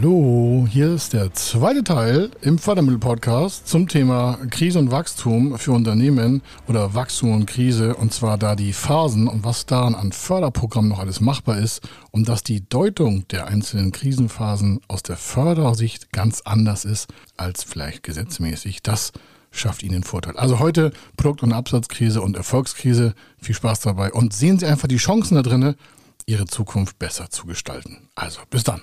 Hallo, hier ist der zweite Teil im Fördermittel-Podcast zum Thema Krise und Wachstum für Unternehmen oder Wachstum und Krise und zwar da die Phasen und was daran an Förderprogrammen noch alles machbar ist und dass die Deutung der einzelnen Krisenphasen aus der Fördersicht ganz anders ist als vielleicht gesetzmäßig. Das schafft Ihnen Vorteil. Also heute Produkt- und Absatzkrise und Erfolgskrise. Viel Spaß dabei und sehen Sie einfach die Chancen da drinne, Ihre Zukunft besser zu gestalten. Also bis dann.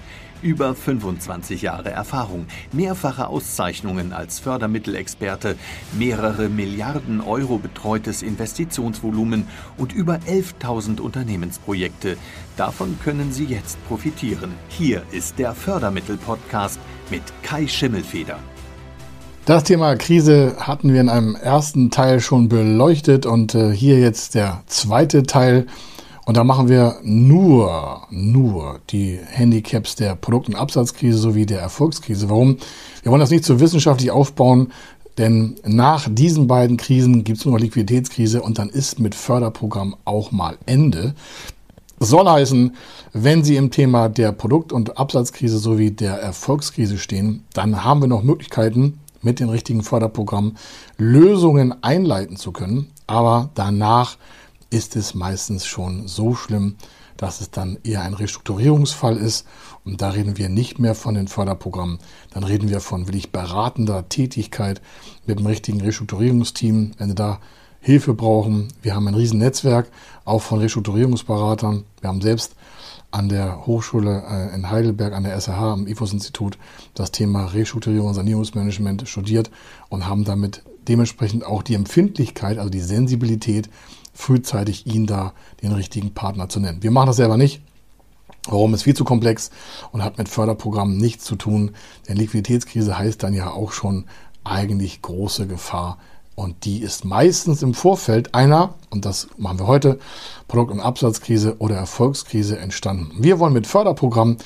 Über 25 Jahre Erfahrung, mehrfache Auszeichnungen als Fördermittelexperte, mehrere Milliarden Euro betreutes Investitionsvolumen und über 11.000 Unternehmensprojekte. Davon können Sie jetzt profitieren. Hier ist der Fördermittel-Podcast mit Kai Schimmelfeder. Das Thema Krise hatten wir in einem ersten Teil schon beleuchtet und äh, hier jetzt der zweite Teil. Und da machen wir nur, nur die Handicaps der Produkt- und Absatzkrise sowie der Erfolgskrise. Warum? Wir wollen das nicht zu wissenschaftlich aufbauen, denn nach diesen beiden Krisen gibt es nur noch Liquiditätskrise und dann ist mit Förderprogramm auch mal Ende. Soll heißen, wenn Sie im Thema der Produkt- und Absatzkrise sowie der Erfolgskrise stehen, dann haben wir noch Möglichkeiten, mit den richtigen Förderprogrammen Lösungen einleiten zu können. Aber danach ist es meistens schon so schlimm, dass es dann eher ein Restrukturierungsfall ist. Und da reden wir nicht mehr von den Förderprogrammen. Dann reden wir von wirklich beratender Tätigkeit mit dem richtigen Restrukturierungsteam. Wenn Sie da Hilfe brauchen, wir haben ein Riesennetzwerk, auch von Restrukturierungsberatern. Wir haben selbst an der Hochschule äh, in Heidelberg, an der SRH, am IFOS-Institut, das Thema Restrukturierung und Sanierungsmanagement studiert und haben damit dementsprechend auch die Empfindlichkeit, also die Sensibilität, frühzeitig Ihnen da den richtigen Partner zu nennen. Wir machen das selber nicht. Warum ist viel zu komplex und hat mit Förderprogrammen nichts zu tun. Denn Liquiditätskrise heißt dann ja auch schon eigentlich große Gefahr. Und die ist meistens im Vorfeld einer, und das machen wir heute, Produkt- und Absatzkrise oder Erfolgskrise entstanden. Wir wollen mit Förderprogrammen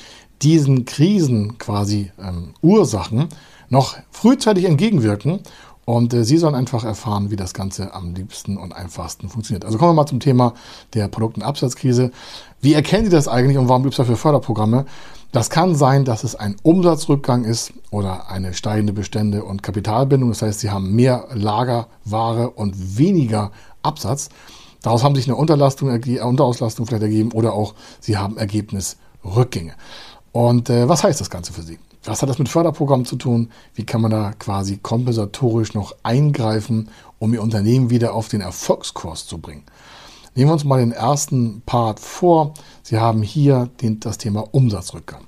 diesen Krisen quasi ähm, Ursachen noch frühzeitig entgegenwirken und äh, Sie sollen einfach erfahren, wie das Ganze am liebsten und einfachsten funktioniert. Also kommen wir mal zum Thema der Produkt- und Absatzkrise. Wie erkennen Sie das eigentlich und warum gibt es dafür Förderprogramme? Das kann sein, dass es ein Umsatzrückgang ist oder eine steigende Bestände- und Kapitalbindung. Das heißt, Sie haben mehr Lagerware und weniger Absatz. Daraus haben sich eine Unterlastung, Unterauslastung vielleicht ergeben oder auch Sie haben Ergebnisrückgänge. Und äh, was heißt das Ganze für Sie? Was hat das mit Förderprogrammen zu tun? Wie kann man da quasi kompensatorisch noch eingreifen, um Ihr Unternehmen wieder auf den Erfolgskurs zu bringen? Nehmen wir uns mal den ersten Part vor. Sie haben hier den, das Thema Umsatzrückgang.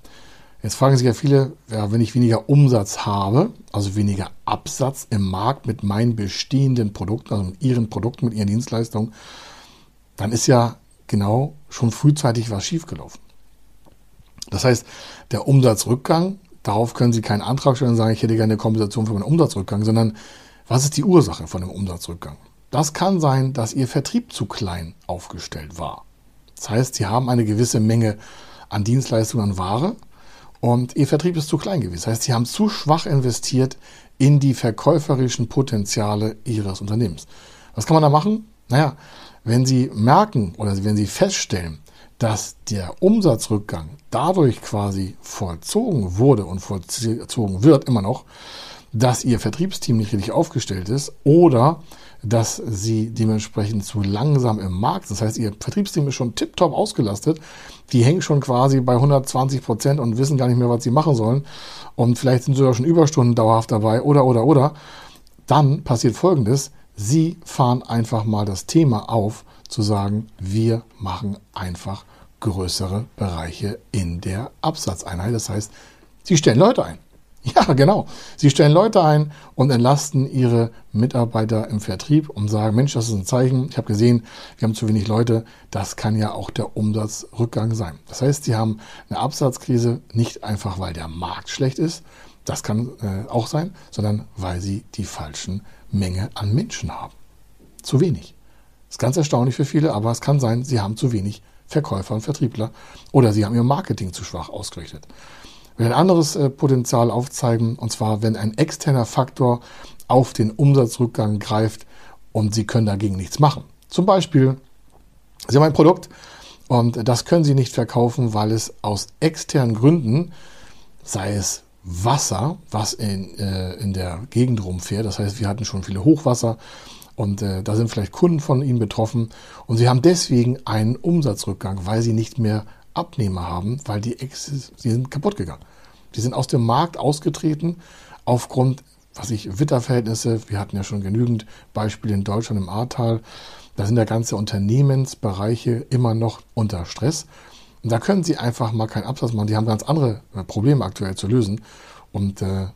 Jetzt fragen sich ja viele, ja, wenn ich weniger Umsatz habe, also weniger Absatz im Markt mit meinen bestehenden Produkten, also mit Ihren Produkten, mit Ihren Dienstleistungen, dann ist ja genau schon frühzeitig was schiefgelaufen. Das heißt, der Umsatzrückgang Darauf können Sie keinen Antrag stellen und sagen, ich hätte gerne eine Kompensation für meinen Umsatzrückgang, sondern was ist die Ursache von dem Umsatzrückgang? Das kann sein, dass Ihr Vertrieb zu klein aufgestellt war. Das heißt, Sie haben eine gewisse Menge an Dienstleistungen, an Ware und Ihr Vertrieb ist zu klein gewesen. Das heißt, Sie haben zu schwach investiert in die verkäuferischen Potenziale Ihres Unternehmens. Was kann man da machen? Naja, wenn Sie merken oder wenn Sie feststellen, dass der Umsatzrückgang dadurch quasi vollzogen wurde und vollzogen wird immer noch, dass ihr Vertriebsteam nicht richtig aufgestellt ist oder dass sie dementsprechend zu langsam im Markt. Das heißt, ihr Vertriebsteam ist schon tiptop ausgelastet. Die hängen schon quasi bei 120 Prozent und wissen gar nicht mehr, was sie machen sollen. Und vielleicht sind sogar schon Überstunden dauerhaft dabei oder, oder, oder. Dann passiert Folgendes. Sie fahren einfach mal das Thema auf, zu sagen, wir machen einfach größere Bereiche in der Absatzeinheit. Das heißt, sie stellen Leute ein. Ja, genau. Sie stellen Leute ein und entlasten ihre Mitarbeiter im Vertrieb und sagen, Mensch, das ist ein Zeichen. Ich habe gesehen, wir haben zu wenig Leute. Das kann ja auch der Umsatzrückgang sein. Das heißt, sie haben eine Absatzkrise nicht einfach, weil der Markt schlecht ist, das kann äh, auch sein, sondern weil sie die falschen Menge an Menschen haben. Zu wenig. Das ist ganz erstaunlich für viele, aber es kann sein, sie haben zu wenig Verkäufer und Vertriebler oder sie haben ihr Marketing zu schwach ausgerichtet. Ich will ein anderes äh, Potenzial aufzeigen, und zwar, wenn ein externer Faktor auf den Umsatzrückgang greift und Sie können dagegen nichts machen. Zum Beispiel, Sie haben ein Produkt und das können Sie nicht verkaufen, weil es aus externen Gründen, sei es Wasser, was in, äh, in der Gegend rumfährt, das heißt, wir hatten schon viele Hochwasser und äh, da sind vielleicht Kunden von Ihnen betroffen und Sie haben deswegen einen Umsatzrückgang, weil Sie nicht mehr Abnehmer haben, weil die Ex sie sind kaputt gegangen. Die sind aus dem Markt ausgetreten aufgrund, was ich, Witterverhältnisse. Wir hatten ja schon genügend Beispiele in Deutschland im Ahrtal. Da sind ja ganze Unternehmensbereiche immer noch unter Stress. Und da können sie einfach mal keinen Absatz machen. Die haben ganz andere äh, Probleme aktuell zu lösen. Und äh,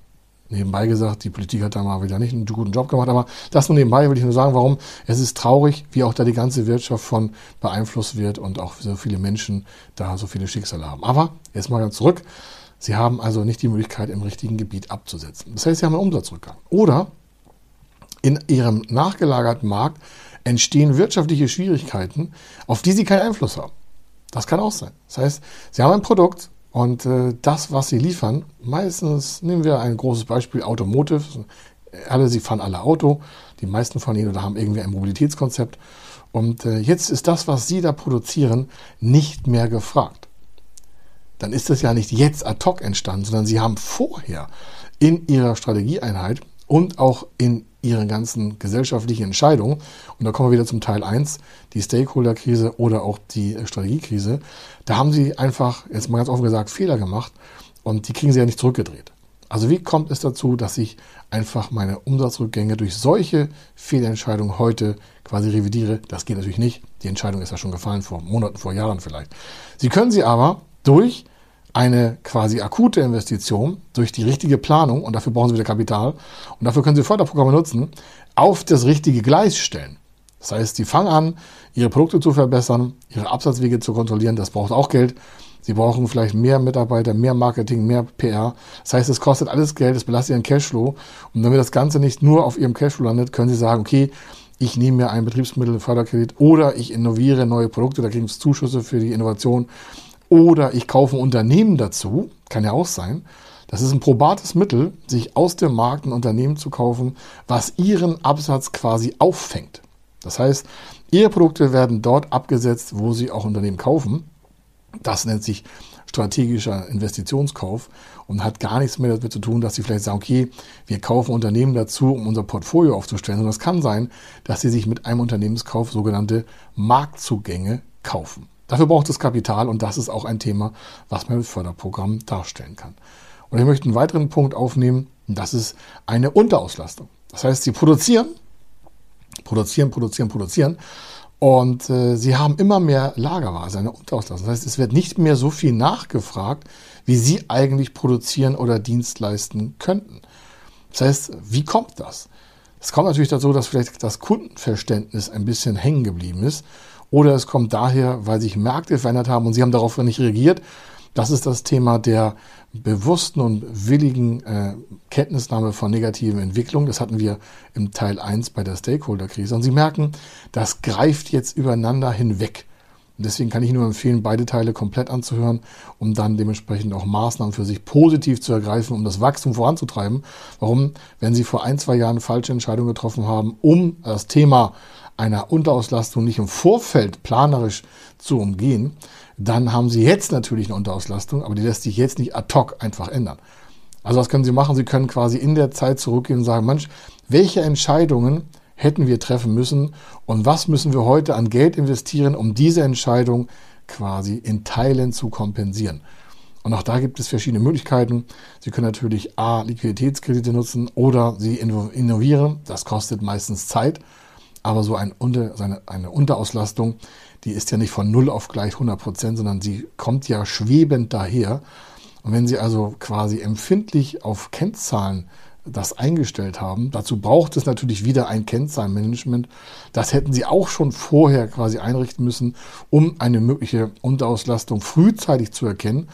nebenbei gesagt, die Politik hat da mal wieder nicht einen guten Job gemacht, aber das nur nebenbei will ich nur sagen, warum es ist traurig, wie auch da die ganze Wirtschaft von beeinflusst wird und auch so viele Menschen da so viele Schicksale haben. Aber jetzt mal ganz zurück. Sie haben also nicht die Möglichkeit, im richtigen Gebiet abzusetzen. Das heißt, Sie haben einen Umsatzrückgang. Oder in Ihrem nachgelagerten Markt entstehen wirtschaftliche Schwierigkeiten, auf die Sie keinen Einfluss haben. Das kann auch sein. Das heißt, Sie haben ein Produkt, und äh, das, was sie liefern, meistens nehmen wir ein großes Beispiel Automotive. Alle, sie fahren alle Auto. Die meisten von ihnen oder haben irgendwie ein Mobilitätskonzept. Und äh, jetzt ist das, was sie da produzieren, nicht mehr gefragt. Dann ist das ja nicht jetzt ad hoc entstanden, sondern sie haben vorher in ihrer Strategieeinheit und auch in ihren ganzen gesellschaftlichen Entscheidungen, und da kommen wir wieder zum Teil 1, die Stakeholder-Krise oder auch die Strategiekrise, da haben sie einfach, jetzt mal ganz offen gesagt, Fehler gemacht und die kriegen sie ja nicht zurückgedreht. Also wie kommt es dazu, dass ich einfach meine Umsatzrückgänge durch solche Fehlentscheidungen heute quasi revidiere? Das geht natürlich nicht. Die Entscheidung ist ja schon gefallen vor Monaten, vor Jahren vielleicht. Sie können sie aber durch eine quasi akute Investition durch die richtige Planung, und dafür brauchen Sie wieder Kapital, und dafür können Sie Förderprogramme nutzen, auf das richtige Gleis stellen. Das heißt, Sie fangen an, Ihre Produkte zu verbessern, Ihre Absatzwege zu kontrollieren, das braucht auch Geld. Sie brauchen vielleicht mehr Mitarbeiter, mehr Marketing, mehr PR. Das heißt, es kostet alles Geld, es belastet Ihren Cashflow. Und damit das Ganze nicht nur auf Ihrem Cashflow landet, können Sie sagen, okay, ich nehme mir einen Betriebsmittelförderkredit oder ich innoviere neue Produkte, da kriegen Sie Zuschüsse für die Innovation oder ich kaufe ein Unternehmen dazu, kann ja auch sein. Das ist ein probates Mittel, sich aus dem Markt ein Unternehmen zu kaufen, was ihren Absatz quasi auffängt. Das heißt, ihre Produkte werden dort abgesetzt, wo sie auch Unternehmen kaufen. Das nennt sich strategischer Investitionskauf und hat gar nichts mehr damit zu tun, dass sie vielleicht sagen, okay, wir kaufen Unternehmen dazu, um unser Portfolio aufzustellen, sondern es kann sein, dass sie sich mit einem Unternehmenskauf sogenannte Marktzugänge kaufen. Dafür braucht es Kapital und das ist auch ein Thema, was man mit Förderprogrammen darstellen kann. Und ich möchte einen weiteren Punkt aufnehmen, und das ist eine Unterauslastung. Das heißt, sie produzieren, produzieren, produzieren, produzieren und äh, sie haben immer mehr Lagerware, also eine Unterauslastung. Das heißt, es wird nicht mehr so viel nachgefragt, wie sie eigentlich produzieren oder Dienst leisten könnten. Das heißt, wie kommt das? Es kommt natürlich dazu, dass vielleicht das Kundenverständnis ein bisschen hängen geblieben ist oder es kommt daher, weil sich Märkte verändert haben und sie haben darauf nicht reagiert. Das ist das Thema der bewussten und willigen äh, Kenntnisnahme von negativen Entwicklungen. Das hatten wir im Teil 1 bei der Stakeholder-Krise. Und Sie merken, das greift jetzt übereinander hinweg. Und deswegen kann ich nur empfehlen, beide Teile komplett anzuhören, um dann dementsprechend auch Maßnahmen für sich positiv zu ergreifen, um das Wachstum voranzutreiben. Warum? Wenn Sie vor ein, zwei Jahren falsche Entscheidungen getroffen haben, um das Thema einer Unterauslastung nicht im Vorfeld planerisch zu umgehen, dann haben Sie jetzt natürlich eine Unterauslastung, aber die lässt sich jetzt nicht ad hoc einfach ändern. Also was können Sie machen? Sie können quasi in der Zeit zurückgehen und sagen, Mensch, welche Entscheidungen hätten wir treffen müssen und was müssen wir heute an Geld investieren, um diese Entscheidung quasi in Teilen zu kompensieren. Und auch da gibt es verschiedene Möglichkeiten. Sie können natürlich A, Liquiditätskredite nutzen oder Sie innovieren. Das kostet meistens Zeit. Aber so ein Unter, seine, eine Unterauslastung, die ist ja nicht von 0 auf gleich 100 Prozent, sondern sie kommt ja schwebend daher. Und wenn Sie also quasi empfindlich auf Kennzahlen das eingestellt haben, dazu braucht es natürlich wieder ein Kennzahlenmanagement. Das hätten Sie auch schon vorher quasi einrichten müssen, um eine mögliche Unterauslastung frühzeitig zu erkennen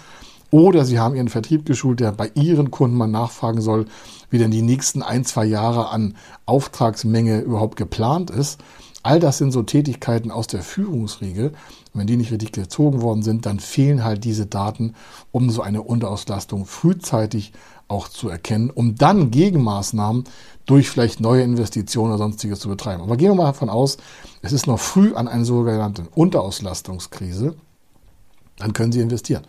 Oder Sie haben Ihren Vertrieb geschult, der bei Ihren Kunden mal nachfragen soll, wie denn die nächsten ein, zwei Jahre an Auftragsmenge überhaupt geplant ist. All das sind so Tätigkeiten aus der Führungsriege. wenn die nicht richtig gezogen worden sind, dann fehlen halt diese Daten, um so eine Unterauslastung frühzeitig auch zu erkennen, um dann Gegenmaßnahmen durch vielleicht neue Investitionen oder sonstiges zu betreiben. Aber gehen wir mal davon aus, es ist noch früh an einer sogenannten Unterauslastungskrise, dann können Sie investieren.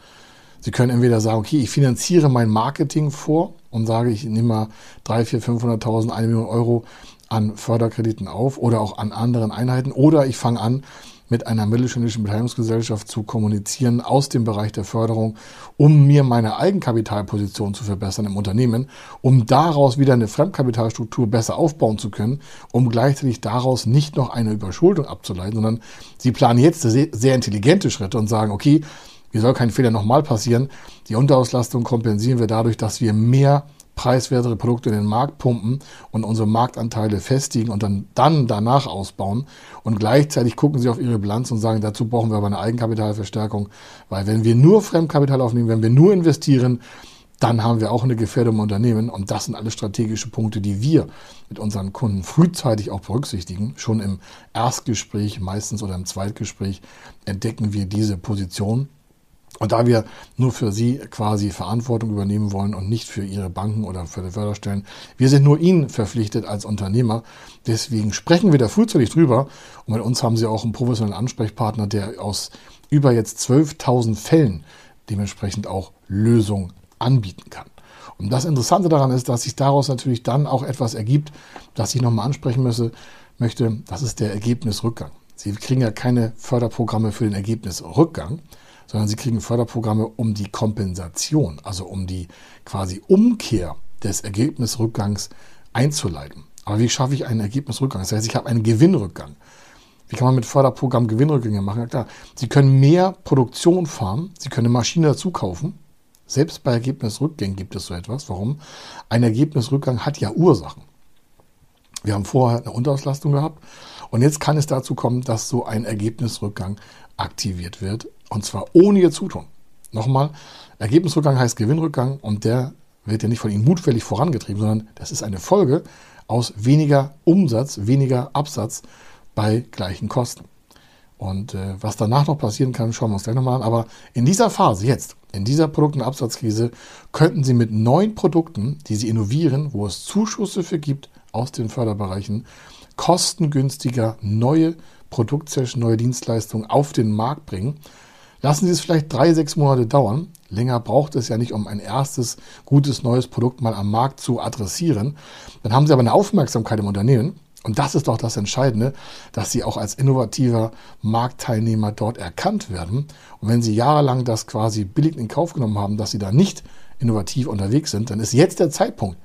Sie können entweder sagen, okay, ich finanziere mein Marketing vor und sage, ich nehme mal 3, 4, 500.000, eine Million Euro an Förderkrediten auf oder auch an anderen Einheiten. Oder ich fange an, mit einer mittelständischen Beteiligungsgesellschaft zu kommunizieren aus dem Bereich der Förderung, um mir meine Eigenkapitalposition zu verbessern im Unternehmen, um daraus wieder eine Fremdkapitalstruktur besser aufbauen zu können, um gleichzeitig daraus nicht noch eine Überschuldung abzuleiten, sondern sie planen jetzt sehr intelligente Schritte und sagen, okay, wie soll kein Fehler nochmal passieren? Die Unterauslastung kompensieren wir dadurch, dass wir mehr preiswertere Produkte in den Markt pumpen und unsere Marktanteile festigen und dann, dann danach ausbauen. Und gleichzeitig gucken sie auf ihre Bilanz und sagen, dazu brauchen wir aber eine Eigenkapitalverstärkung, weil wenn wir nur Fremdkapital aufnehmen, wenn wir nur investieren, dann haben wir auch eine Gefährdung im Unternehmen. Und das sind alle strategische Punkte, die wir mit unseren Kunden frühzeitig auch berücksichtigen. Schon im Erstgespräch meistens oder im Zweitgespräch entdecken wir diese Position und da wir nur für Sie quasi Verantwortung übernehmen wollen und nicht für Ihre Banken oder für die Förderstellen, wir sind nur Ihnen verpflichtet als Unternehmer. Deswegen sprechen wir da frühzeitig drüber. Und bei uns haben Sie auch einen professionellen Ansprechpartner, der aus über jetzt 12.000 Fällen dementsprechend auch Lösungen anbieten kann. Und das Interessante daran ist, dass sich daraus natürlich dann auch etwas ergibt, das ich nochmal ansprechen müsse, möchte. Das ist der Ergebnisrückgang. Sie kriegen ja keine Förderprogramme für den Ergebnisrückgang, sondern sie kriegen Förderprogramme um die Kompensation, also um die quasi Umkehr des Ergebnisrückgangs einzuleiten. Aber wie schaffe ich einen Ergebnisrückgang? Das heißt, ich habe einen Gewinnrückgang. Wie kann man mit Förderprogramm Gewinnrückgänge machen? Ja klar, Sie können mehr Produktion fahren, Sie können eine Maschine dazu kaufen. Selbst bei Ergebnisrückgängen gibt es so etwas. Warum? Ein Ergebnisrückgang hat ja Ursachen. Wir haben vorher eine Unterauslastung gehabt und jetzt kann es dazu kommen, dass so ein Ergebnisrückgang aktiviert wird und zwar ohne ihr Zutun. Nochmal, Ergebnisrückgang heißt Gewinnrückgang und der wird ja nicht von Ihnen mutwillig vorangetrieben, sondern das ist eine Folge aus weniger Umsatz, weniger Absatz bei gleichen Kosten. Und äh, was danach noch passieren kann, schauen wir uns gleich nochmal an. Aber in dieser Phase jetzt, in dieser Produkt- und Absatzkrise, könnten Sie mit neuen Produkten, die Sie innovieren, wo es Zuschüsse für gibt aus den Förderbereichen, kostengünstiger neue Produktsession, neue Dienstleistungen auf den Markt bringen Lassen Sie es vielleicht drei, sechs Monate dauern. Länger braucht es ja nicht, um ein erstes gutes neues Produkt mal am Markt zu adressieren. Dann haben Sie aber eine Aufmerksamkeit im Unternehmen. Und das ist doch das Entscheidende, dass Sie auch als innovativer Marktteilnehmer dort erkannt werden. Und wenn Sie jahrelang das quasi billig in Kauf genommen haben, dass Sie da nicht innovativ unterwegs sind, dann ist jetzt der Zeitpunkt,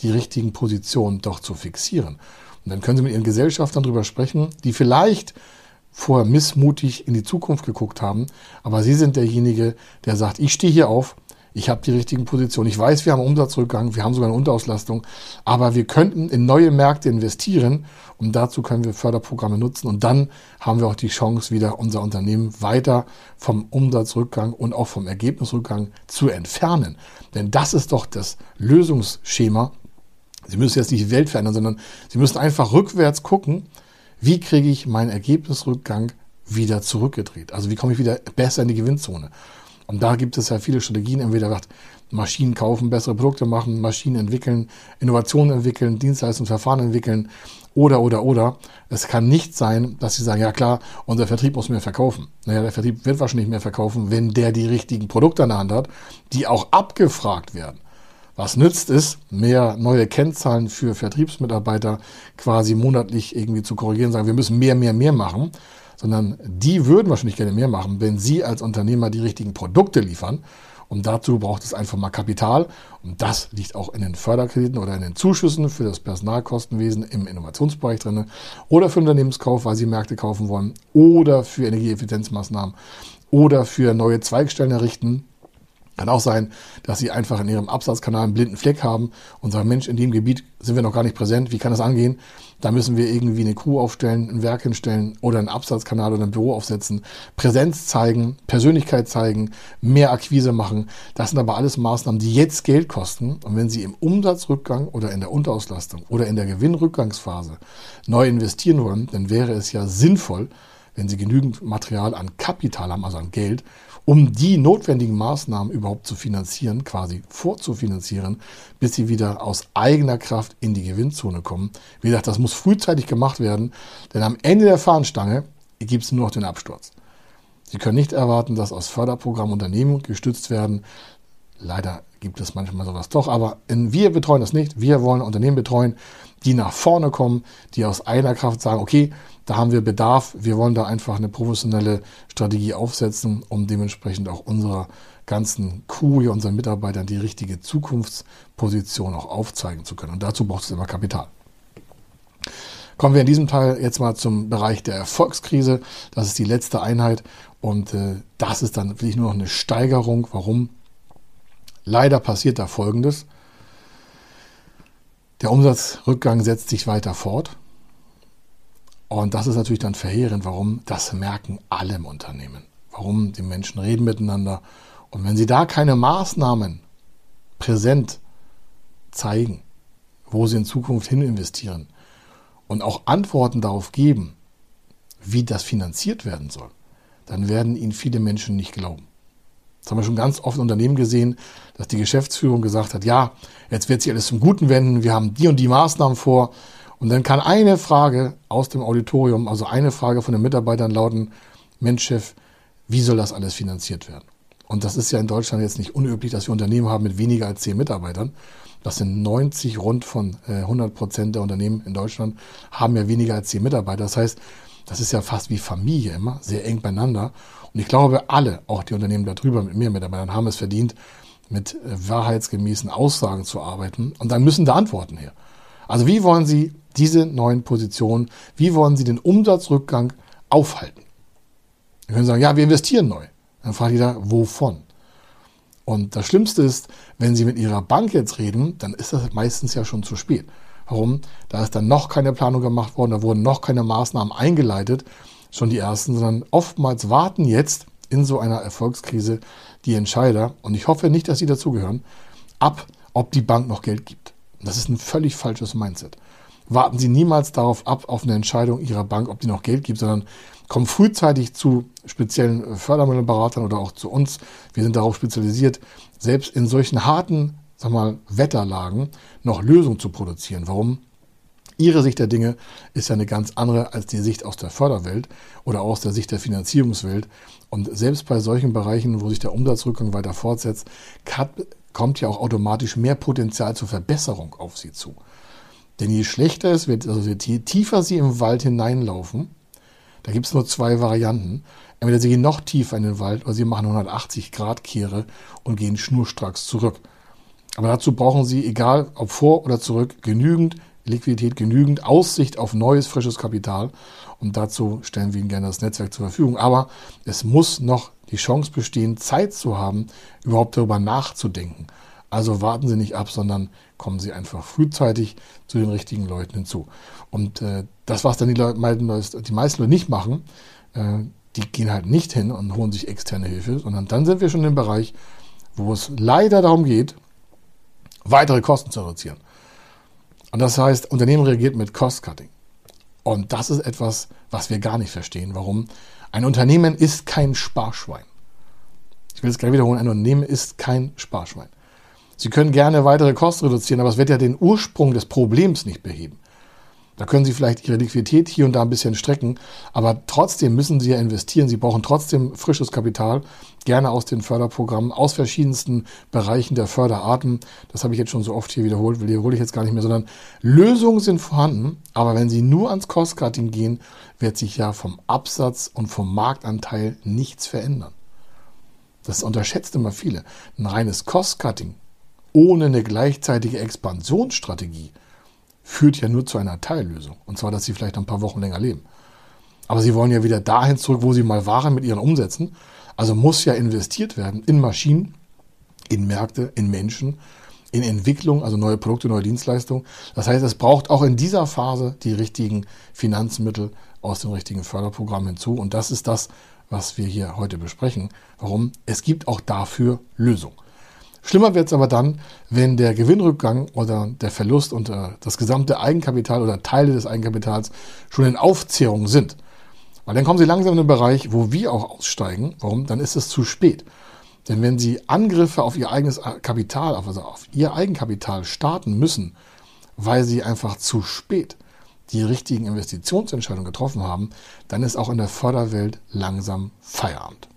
die richtigen Positionen doch zu fixieren. Und dann können Sie mit Ihren Gesellschaftern darüber sprechen, die vielleicht vorher missmutig in die Zukunft geguckt haben. Aber Sie sind derjenige, der sagt, ich stehe hier auf, ich habe die richtigen Positionen. Ich weiß, wir haben Umsatzrückgang, wir haben sogar eine Unterauslastung, aber wir könnten in neue Märkte investieren und dazu können wir Förderprogramme nutzen und dann haben wir auch die Chance, wieder unser Unternehmen weiter vom Umsatzrückgang und auch vom Ergebnisrückgang zu entfernen. Denn das ist doch das Lösungsschema. Sie müssen jetzt nicht die Welt verändern, sondern Sie müssen einfach rückwärts gucken, wie kriege ich meinen Ergebnisrückgang wieder zurückgedreht? Also wie komme ich wieder besser in die Gewinnzone? Und da gibt es ja viele Strategien, entweder sagt, Maschinen kaufen, bessere Produkte machen, Maschinen entwickeln, Innovationen entwickeln, Dienstleistungsverfahren entwickeln oder, oder, oder. Es kann nicht sein, dass sie sagen, ja klar, unser Vertrieb muss mehr verkaufen. Naja, der Vertrieb wird wahrscheinlich mehr verkaufen, wenn der die richtigen Produkte an der Hand hat, die auch abgefragt werden. Was nützt es, mehr neue Kennzahlen für Vertriebsmitarbeiter quasi monatlich irgendwie zu korrigieren, sagen, wir müssen mehr, mehr, mehr machen, sondern die würden wahrscheinlich gerne mehr machen, wenn sie als Unternehmer die richtigen Produkte liefern. Und dazu braucht es einfach mal Kapital. Und das liegt auch in den Förderkrediten oder in den Zuschüssen für das Personalkostenwesen im Innovationsbereich drin oder für Unternehmenskauf, weil sie Märkte kaufen wollen oder für Energieeffizienzmaßnahmen oder für neue Zweigstellen errichten Kann auch sein, dass sie einfach in ihrem Absatzkanal einen blinden Fleck haben und sagen, Mensch, in dem Gebiet sind wir noch gar nicht präsent, wie kann das angehen? Da müssen wir irgendwie eine Crew aufstellen, ein Werk hinstellen oder einen Absatzkanal oder ein Büro aufsetzen, Präsenz zeigen, Persönlichkeit zeigen, mehr Akquise machen. Das sind aber alles Maßnahmen, die jetzt Geld kosten. Und wenn Sie im Umsatzrückgang oder in der Unterauslastung oder in der Gewinnrückgangsphase neu investieren wollen, dann wäre es ja sinnvoll, wenn Sie genügend Material an Kapital haben, also an Geld, um die notwendigen Maßnahmen überhaupt zu finanzieren, quasi vorzufinanzieren, bis sie wieder aus eigener Kraft in die Gewinnzone kommen. Wie gesagt, das muss frühzeitig gemacht werden, denn am Ende der Fahnenstange gibt es nur noch den Absturz. Sie können nicht erwarten, dass aus Förderprogrammen Unternehmen gestützt werden. Leider gibt es manchmal sowas doch, aber wir betreuen das nicht. Wir wollen Unternehmen betreuen, die nach vorne kommen, die aus eigener Kraft sagen, okay, da haben wir Bedarf, wir wollen da einfach eine professionelle Strategie aufsetzen, um dementsprechend auch unserer ganzen Crew, hier unseren Mitarbeitern die richtige Zukunftsposition auch aufzeigen zu können. Und dazu braucht es immer Kapital. Kommen wir in diesem Teil jetzt mal zum Bereich der Erfolgskrise. Das ist die letzte Einheit und äh, das ist dann wirklich nur noch eine Steigerung. Warum? Leider passiert da Folgendes. Der Umsatzrückgang setzt sich weiter fort. Und das ist natürlich dann verheerend. Warum? Das merken alle im Unternehmen. Warum? Die Menschen reden miteinander. Und wenn sie da keine Maßnahmen präsent zeigen, wo sie in Zukunft hin investieren und auch Antworten darauf geben, wie das finanziert werden soll, dann werden ihnen viele Menschen nicht glauben. Das haben wir schon ganz oft in Unternehmen gesehen, dass die Geschäftsführung gesagt hat, ja, jetzt wird sich alles zum Guten wenden, wir haben die und die Maßnahmen vor und dann kann eine Frage aus dem Auditorium, also eine Frage von den Mitarbeitern lauten, Mensch, Chef, wie soll das alles finanziert werden? Und das ist ja in Deutschland jetzt nicht unüblich, dass wir Unternehmen haben mit weniger als zehn Mitarbeitern. Das sind 90 rund von 100 äh, Prozent der Unternehmen in Deutschland haben ja weniger als zehn Mitarbeiter. Das heißt, das ist ja fast wie Familie immer, sehr eng beieinander. Und ich glaube, alle, auch die Unternehmen darüber mit mehr Mitarbeitern, haben es verdient, mit äh, wahrheitsgemäßen Aussagen zu arbeiten. Und dann müssen da Antworten her. Also wie wollen Sie diese neuen Positionen, wie wollen Sie den Umsatzrückgang aufhalten? Sie können sagen, ja, wir investieren neu. Dann fragt jeder, wovon? Und das Schlimmste ist, wenn Sie mit Ihrer Bank jetzt reden, dann ist das meistens ja schon zu spät. Warum? Da ist dann noch keine Planung gemacht worden, da wurden noch keine Maßnahmen eingeleitet, schon die ersten, sondern oftmals warten jetzt in so einer Erfolgskrise die Entscheider, und ich hoffe nicht, dass Sie dazugehören, ab, ob die Bank noch Geld gibt. Das ist ein völlig falsches Mindset warten Sie niemals darauf ab, auf eine Entscheidung Ihrer Bank, ob die noch Geld gibt, sondern kommen frühzeitig zu speziellen Fördermittelberatern oder auch zu uns. Wir sind darauf spezialisiert, selbst in solchen harten, sag mal, Wetterlagen noch Lösungen zu produzieren. Warum? Ihre Sicht der Dinge ist ja eine ganz andere als die Sicht aus der Förderwelt oder aus der Sicht der Finanzierungswelt. Und selbst bei solchen Bereichen, wo sich der Umsatzrückgang weiter fortsetzt, kommt ja auch automatisch mehr Potenzial zur Verbesserung auf Sie zu. Denn je schlechter es wird, also je tiefer sie im Wald hineinlaufen, da gibt es nur zwei Varianten. Entweder sie gehen noch tiefer in den Wald oder sie machen 180 Grad Kehre und gehen schnurstracks zurück. Aber dazu brauchen sie, egal ob vor oder zurück, genügend Liquidität, genügend Aussicht auf neues, frisches Kapital. Und dazu stellen wir Ihnen gerne das Netzwerk zur Verfügung. Aber es muss noch die Chance bestehen, Zeit zu haben, überhaupt darüber nachzudenken. Also warten Sie nicht ab, sondern kommen Sie einfach frühzeitig zu den richtigen Leuten hinzu. Und äh, das, was dann die, Leute, die meisten Leute nicht machen, äh, die gehen halt nicht hin und holen sich externe Hilfe, sondern dann sind wir schon im Bereich, wo es leider darum geht, weitere Kosten zu reduzieren. Und das heißt, Unternehmen reagiert mit Cost-Cutting. Und das ist etwas, was wir gar nicht verstehen. Warum? Ein Unternehmen ist kein Sparschwein. Ich will es gleich wiederholen, ein Unternehmen ist kein Sparschwein. Sie können gerne weitere Kosten reduzieren, aber es wird ja den Ursprung des Problems nicht beheben. Da können Sie vielleicht Ihre Liquidität hier und da ein bisschen strecken, aber trotzdem müssen Sie ja investieren. Sie brauchen trotzdem frisches Kapital, gerne aus den Förderprogrammen, aus verschiedensten Bereichen der Förderarten. Das habe ich jetzt schon so oft hier wiederholt, wiederhole ich jetzt gar nicht mehr, sondern Lösungen sind vorhanden, aber wenn Sie nur ans Cost-Cutting gehen, wird sich ja vom Absatz und vom Marktanteil nichts verändern. Das unterschätzt immer viele. Ein reines Cost-Cutting ohne eine gleichzeitige Expansionsstrategie führt ja nur zu einer Teillösung. Und zwar, dass sie vielleicht ein paar Wochen länger leben. Aber sie wollen ja wieder dahin zurück, wo sie mal waren mit ihren Umsätzen. Also muss ja investiert werden in Maschinen, in Märkte, in Menschen, in Entwicklung, also neue Produkte, neue Dienstleistungen. Das heißt, es braucht auch in dieser Phase die richtigen Finanzmittel aus dem richtigen Förderprogramm hinzu. Und das ist das, was wir hier heute besprechen. Warum? Es gibt auch dafür Lösungen. Schlimmer wird es aber dann, wenn der Gewinnrückgang oder der Verlust und äh, das gesamte Eigenkapital oder Teile des Eigenkapitals schon in Aufzehrung sind. Weil dann kommen Sie langsam in den Bereich, wo wir auch aussteigen. Warum? Dann ist es zu spät. Denn wenn Sie Angriffe auf Ihr eigenes Kapital, also auf Ihr Eigenkapital starten müssen, weil Sie einfach zu spät die richtigen Investitionsentscheidungen getroffen haben, dann ist auch in der Förderwelt langsam Feierabend.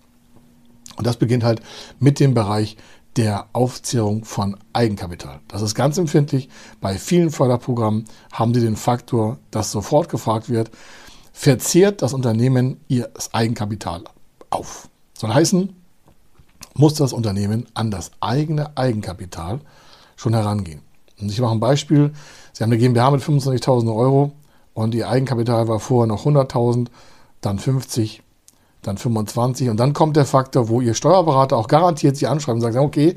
Und das beginnt halt mit dem Bereich der Aufzehrung von Eigenkapital. Das ist ganz empfindlich. Bei vielen Förderprogrammen haben Sie den Faktor, dass sofort gefragt wird, verzehrt das Unternehmen ihr Eigenkapital auf. Soll heißen, muss das Unternehmen an das eigene Eigenkapital schon herangehen. Und ich mache ein Beispiel. Sie haben eine GmbH mit 25.000 Euro und Ihr Eigenkapital war vorher noch 100.000, dann 50, dann 25 und dann kommt der Faktor, wo Ihr Steuerberater auch garantiert Sie anschreiben und sagt, okay,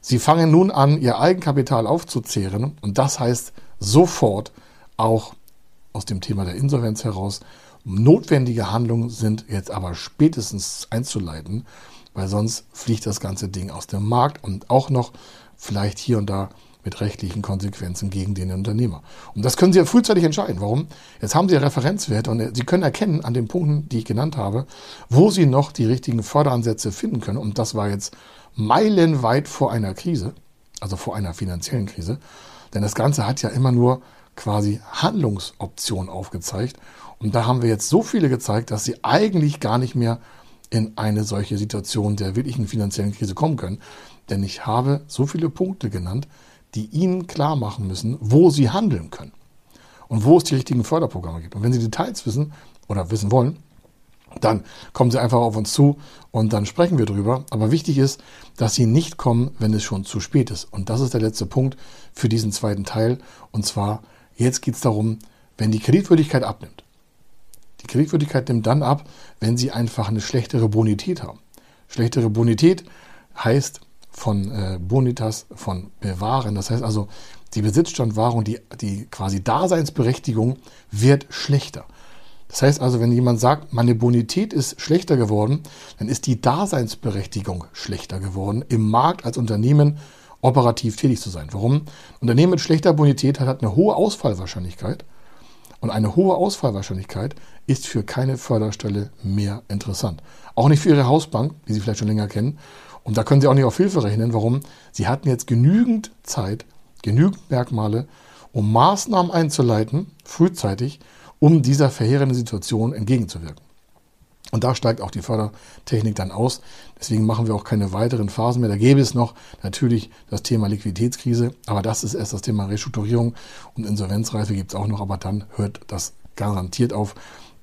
Sie fangen nun an, Ihr Eigenkapital aufzuzehren. Und das heißt sofort auch aus dem Thema der Insolvenz heraus, notwendige Handlungen sind jetzt aber spätestens einzuleiten, weil sonst fliegt das ganze Ding aus dem Markt. Und auch noch vielleicht hier und da mit rechtlichen Konsequenzen gegen den Unternehmer. Und das können Sie ja frühzeitig entscheiden. Warum? Jetzt haben Sie Referenzwerte und Sie können erkennen an den Punkten, die ich genannt habe, wo Sie noch die richtigen Förderansätze finden können. Und das war jetzt meilenweit vor einer Krise, also vor einer finanziellen Krise. Denn das Ganze hat ja immer nur quasi Handlungsoptionen aufgezeigt. Und da haben wir jetzt so viele gezeigt, dass Sie eigentlich gar nicht mehr in eine solche Situation der wirklichen finanziellen Krise kommen können. Denn ich habe so viele Punkte genannt, die Ihnen klar machen müssen, wo Sie handeln können und wo es die richtigen Förderprogramme gibt. Und wenn Sie Details wissen oder wissen wollen, dann kommen Sie einfach auf uns zu und dann sprechen wir drüber. Aber wichtig ist, dass Sie nicht kommen, wenn es schon zu spät ist. Und das ist der letzte Punkt für diesen zweiten Teil. Und zwar, jetzt geht es darum, wenn die Kreditwürdigkeit abnimmt. Die Kreditwürdigkeit nimmt dann ab, wenn Sie einfach eine schlechtere Bonität haben. Schlechtere Bonität heißt, von äh, Bonitas, von Bewahren. Das heißt also, die Besitzstandwahrung, die, die quasi Daseinsberechtigung wird schlechter. Das heißt also, wenn jemand sagt, meine Bonität ist schlechter geworden, dann ist die Daseinsberechtigung schlechter geworden, im Markt als Unternehmen operativ tätig zu sein. Warum? Ein Unternehmen mit schlechter Bonität hat, hat eine hohe Ausfallwahrscheinlichkeit. Und eine hohe Ausfallwahrscheinlichkeit ist für keine Förderstelle mehr interessant. Auch nicht für Ihre Hausbank, die Sie vielleicht schon länger kennen. Und da können Sie auch nicht auf Hilfe rechnen. Warum? Sie hatten jetzt genügend Zeit, genügend Merkmale, um Maßnahmen einzuleiten, frühzeitig, um dieser verheerenden Situation entgegenzuwirken. Und da steigt auch die Fördertechnik dann aus. Deswegen machen wir auch keine weiteren Phasen mehr. Da gäbe es noch natürlich das Thema Liquiditätskrise, aber das ist erst das Thema Restrukturierung und Insolvenzreife gibt es auch noch, aber dann hört das garantiert auf.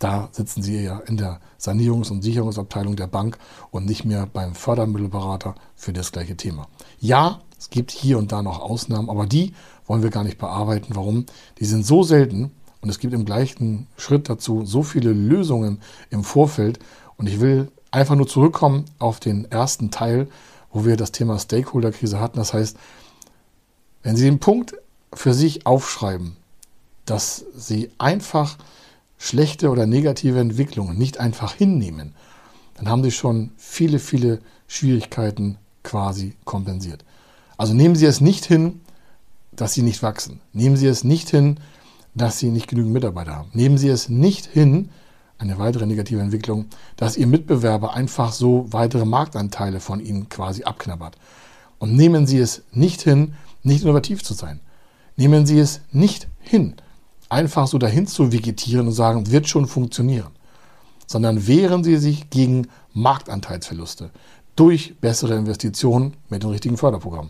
Da sitzen Sie ja in der Sanierungs- und Sicherungsabteilung der Bank und nicht mehr beim Fördermittelberater für das gleiche Thema. Ja, es gibt hier und da noch Ausnahmen, aber die wollen wir gar nicht bearbeiten. Warum? Die sind so selten und es gibt im gleichen Schritt dazu so viele Lösungen im Vorfeld. Und ich will einfach nur zurückkommen auf den ersten Teil, wo wir das Thema Stakeholder-Krise hatten. Das heißt, wenn Sie den Punkt für sich aufschreiben, dass Sie einfach schlechte oder negative Entwicklungen nicht einfach hinnehmen, dann haben Sie schon viele, viele Schwierigkeiten quasi kompensiert. Also nehmen Sie es nicht hin, dass Sie nicht wachsen. Nehmen Sie es nicht hin, dass Sie nicht genügend Mitarbeiter haben. Nehmen Sie es nicht hin, eine weitere negative Entwicklung, dass Ihr Mitbewerber einfach so weitere Marktanteile von Ihnen quasi abknabbert. Und nehmen Sie es nicht hin, nicht innovativ zu sein. Nehmen Sie es nicht hin, einfach so dahin zu vegetieren und sagen, wird schon funktionieren, sondern wehren Sie sich gegen Marktanteilsverluste durch bessere Investitionen mit dem richtigen Förderprogramm.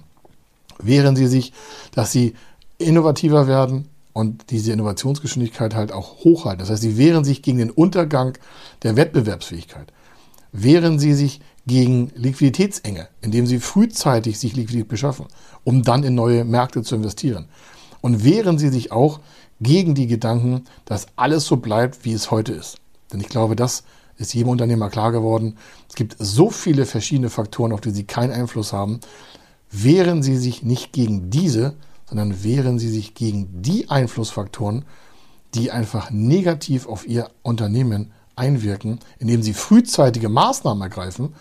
Wehren Sie sich, dass Sie innovativer werden und diese Innovationsgeschwindigkeit halt auch hochhalten. Das heißt, Sie wehren sich gegen den Untergang der Wettbewerbsfähigkeit. Wehren Sie sich gegen Liquiditätsenge, indem Sie frühzeitig sich Liquidität beschaffen, um dann in neue Märkte zu investieren. Und wehren Sie sich auch gegen die Gedanken, dass alles so bleibt, wie es heute ist. Denn ich glaube, das ist jedem Unternehmer klar geworden. Es gibt so viele verschiedene Faktoren, auf die sie keinen Einfluss haben. wehren Sie sich nicht gegen diese, sondern wehren Sie sich gegen die Einflussfaktoren, die einfach negativ auf Ihr Unternehmen einwirken, indem Sie frühzeitige Maßnahmen ergreifen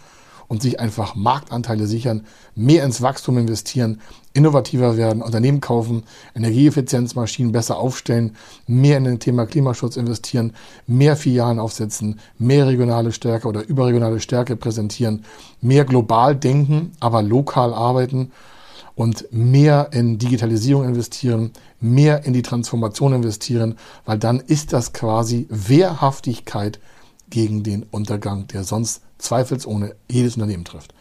und sich einfach Marktanteile sichern, mehr ins Wachstum investieren, innovativer werden, Unternehmen kaufen, Energieeffizienzmaschinen besser aufstellen, mehr in den Thema Klimaschutz investieren, mehr Filialen aufsetzen, mehr regionale Stärke oder überregionale Stärke präsentieren, mehr global denken, aber lokal arbeiten und mehr in Digitalisierung investieren, mehr in die Transformation investieren, weil dann ist das quasi Wehrhaftigkeit gegen den Untergang, der sonst zweifelsohne jedes Unternehmen trifft.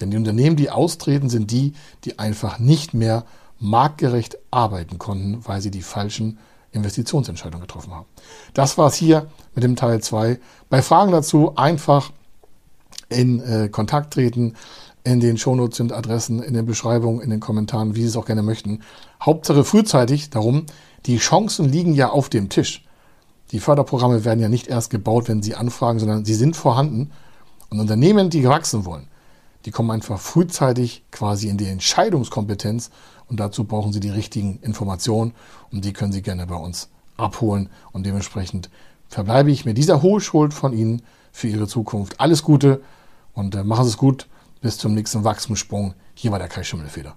Denn die Unternehmen, die austreten, sind die, die einfach nicht mehr marktgerecht arbeiten konnten, weil sie die falschen Investitionsentscheidungen getroffen haben. Das war es hier mit dem Teil 2. Bei Fragen dazu einfach in äh, Kontakt treten. In den Shownotes sind Adressen, in den Beschreibungen, in den Kommentaren, wie Sie es auch gerne möchten. Hauptsache frühzeitig darum, die Chancen liegen ja auf dem Tisch. Die Förderprogramme werden ja nicht erst gebaut, wenn Sie anfragen, sondern sie sind vorhanden und Unternehmen, die wachsen wollen, die kommen einfach frühzeitig quasi in die Entscheidungskompetenz und dazu brauchen sie die richtigen Informationen und die können Sie gerne bei uns abholen und dementsprechend verbleibe ich mit dieser Hochschuld von Ihnen für Ihre Zukunft. Alles Gute und äh, machen Sie es gut. Bis zum nächsten Wachstumssprung. Hier war der Kai Schimmelfeder.